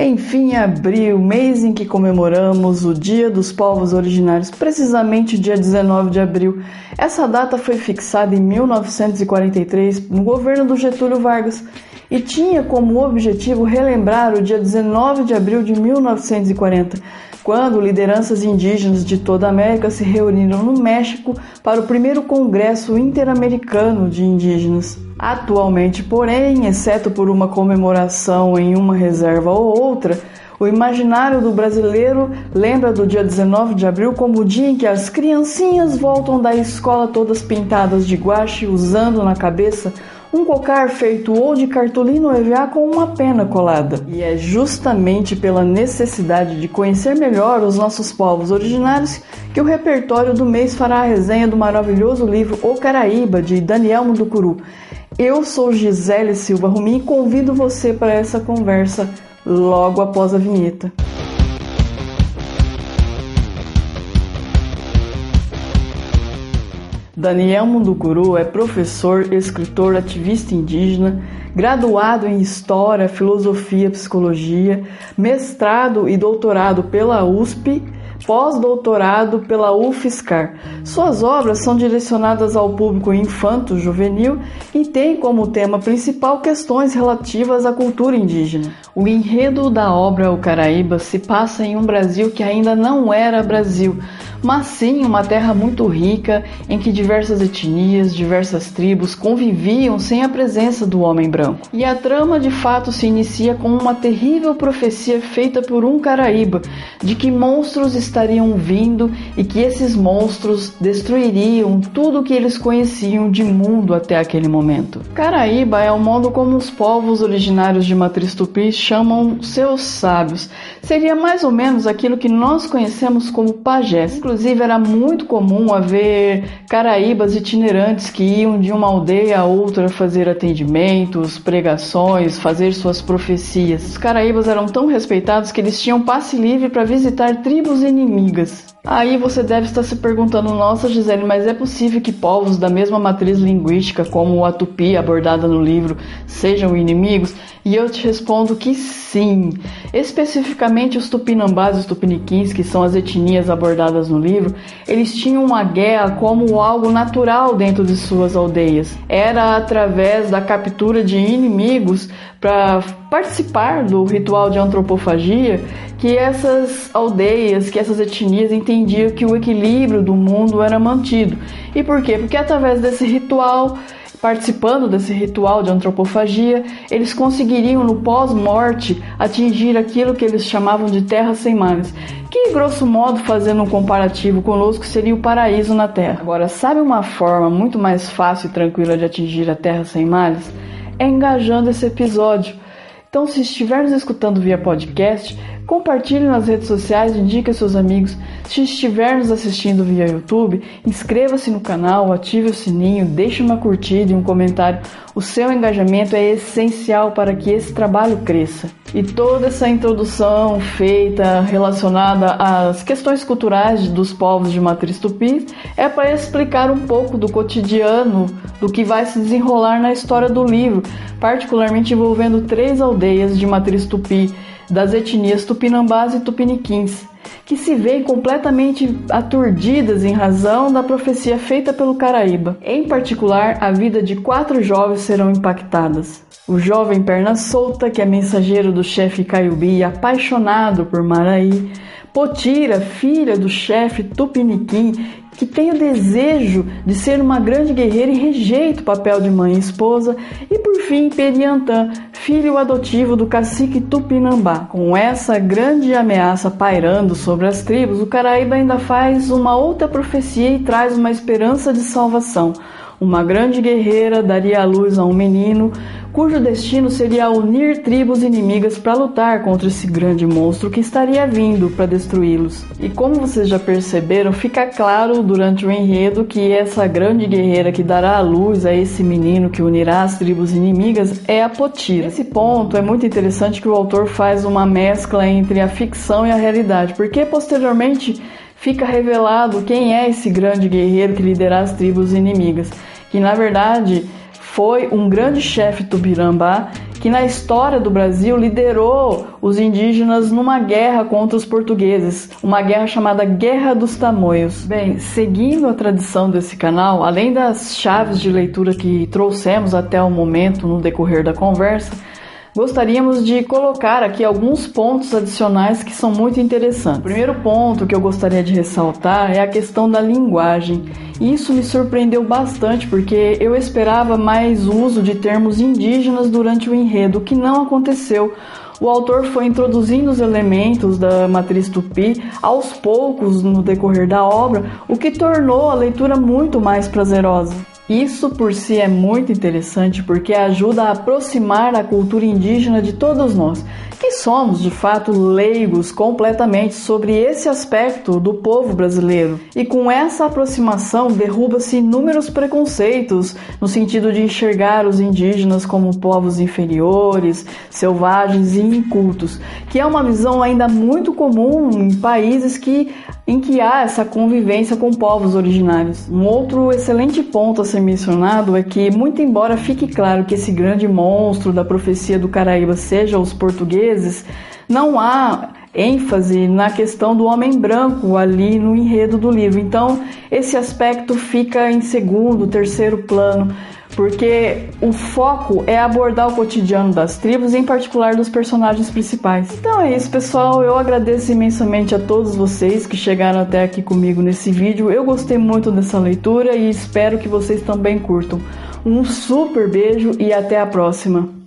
Enfim, abril, mês em que comemoramos o Dia dos Povos Originários, precisamente dia 19 de abril. Essa data foi fixada em 1943 no governo do Getúlio Vargas e tinha como objetivo relembrar o dia 19 de abril de 1940, quando lideranças indígenas de toda a América se reuniram no México para o primeiro Congresso Interamericano de Indígenas. Atualmente, porém, exceto por uma comemoração em uma reserva ou outra, o imaginário do brasileiro lembra do dia 19 de abril como o dia em que as criancinhas voltam da escola todas pintadas de guache, usando na cabeça um cocar feito ou de cartolina ou EVA com uma pena colada. E é justamente pela necessidade de conhecer melhor os nossos povos originários que o repertório do mês fará a resenha do maravilhoso livro O Caraíba, de Daniel Munducuru. Eu sou Gisele Silva Rumi e convido você para essa conversa logo após a vinheta. Daniel Munducuru é professor, escritor, ativista indígena, graduado em História, Filosofia, Psicologia, mestrado e doutorado pela USP pós-doutorado pela UFSCar. Suas obras são direcionadas ao público infanto-juvenil e têm como tema principal questões relativas à cultura indígena. O enredo da obra O Caraíba se passa em um Brasil que ainda não era Brasil, mas sim uma terra muito rica em que diversas etnias, diversas tribos conviviam sem a presença do homem branco. E a trama de fato se inicia com uma terrível profecia feita por um Caraíba de que monstros estariam vindo e que esses monstros destruiriam tudo o que eles conheciam de mundo até aquele momento. Caraíba é o modo como os povos originários de Matriz Tupi chamam seus sábios. Seria mais ou menos aquilo que nós conhecemos como pajés. Inclusive, era muito comum haver caraíbas itinerantes que iam de uma aldeia a outra fazer atendimentos, pregações, fazer suas profecias. Os caraíbas eram tão respeitados que eles tinham passe livre para visitar tribos inimigas. Aí você deve estar se perguntando: nossa, Gisele, mas é possível que povos da mesma matriz linguística, como a tupi abordada no livro, sejam inimigos? E eu te respondo que sim. Especificamente os tupinambás e os tupiniquins, que são as etnias abordadas no livro, eles tinham a guerra como algo natural dentro de suas aldeias. Era através da captura de inimigos para participar do ritual de antropofagia que essas aldeias, que essas etnias entendiam que o equilíbrio do mundo era mantido. E por quê? Porque através desse ritual Participando desse ritual de antropofagia, eles conseguiriam no pós-morte atingir aquilo que eles chamavam de terra sem males, que grosso modo, fazendo um comparativo conosco, seria o paraíso na terra. Agora, sabe uma forma muito mais fácil e tranquila de atingir a terra sem males? É engajando esse episódio. Então, se estiver nos escutando via podcast, Compartilhe nas redes sociais, indique a seus amigos. Se estiver nos assistindo via YouTube, inscreva-se no canal, ative o sininho, deixe uma curtida e um comentário. O seu engajamento é essencial para que esse trabalho cresça. E toda essa introdução feita relacionada às questões culturais dos povos de matriz tupi é para explicar um pouco do cotidiano do que vai se desenrolar na história do livro, particularmente envolvendo três aldeias de matriz tupi das etnias tupinambás e tupiniquins, que se veem completamente aturdidas em razão da profecia feita pelo Caraíba. Em particular, a vida de quatro jovens serão impactadas. O jovem perna solta, que é mensageiro do chefe Caiubi, apaixonado por Maraí, Potira, filha do chefe Tupiniquim, que tem o desejo de ser uma grande guerreira e rejeita o papel de mãe e esposa, e por fim Periantã, filho adotivo do cacique Tupinambá. Com essa grande ameaça pairando sobre as tribos, o Caraíba ainda faz uma outra profecia e traz uma esperança de salvação. Uma grande guerreira daria a luz a um menino cujo destino seria unir tribos inimigas para lutar contra esse grande monstro que estaria vindo para destruí-los. E como vocês já perceberam, fica claro durante o enredo que essa grande guerreira que dará a luz a esse menino que unirá as tribos inimigas é a Potira. Esse ponto é muito interessante que o autor faz uma mescla entre a ficção e a realidade, porque posteriormente fica revelado quem é esse grande guerreiro que liderará as tribos inimigas, que na verdade foi um grande chefe tupirambá que na história do Brasil liderou os indígenas numa guerra contra os portugueses, uma guerra chamada Guerra dos Tamoios. Bem, seguindo a tradição desse canal, além das chaves de leitura que trouxemos até o momento no decorrer da conversa, gostaríamos de colocar aqui alguns pontos adicionais que são muito interessantes. O primeiro ponto que eu gostaria de ressaltar é a questão da linguagem. Isso me surpreendeu bastante porque eu esperava mais uso de termos indígenas durante o enredo, o que não aconteceu. O autor foi introduzindo os elementos da matriz tupi aos poucos no decorrer da obra, o que tornou a leitura muito mais prazerosa. Isso por si é muito interessante porque ajuda a aproximar a cultura indígena de todos nós, somos de fato leigos completamente sobre esse aspecto do povo brasileiro. E com essa aproximação derruba-se inúmeros preconceitos no sentido de enxergar os indígenas como povos inferiores, selvagens e incultos, que é uma visão ainda muito comum em países que em que há essa convivência com povos originários. Um outro excelente ponto a ser mencionado é que, muito embora fique claro que esse grande monstro da profecia do Caraíba seja os portugueses, não há ênfase na questão do homem branco ali no enredo do livro. Então, esse aspecto fica em segundo, terceiro plano porque o foco é abordar o cotidiano das tribos, em particular dos personagens principais. Então é isso, pessoal. Eu agradeço imensamente a todos vocês que chegaram até aqui comigo nesse vídeo. Eu gostei muito dessa leitura e espero que vocês também curtam. Um super beijo e até a próxima!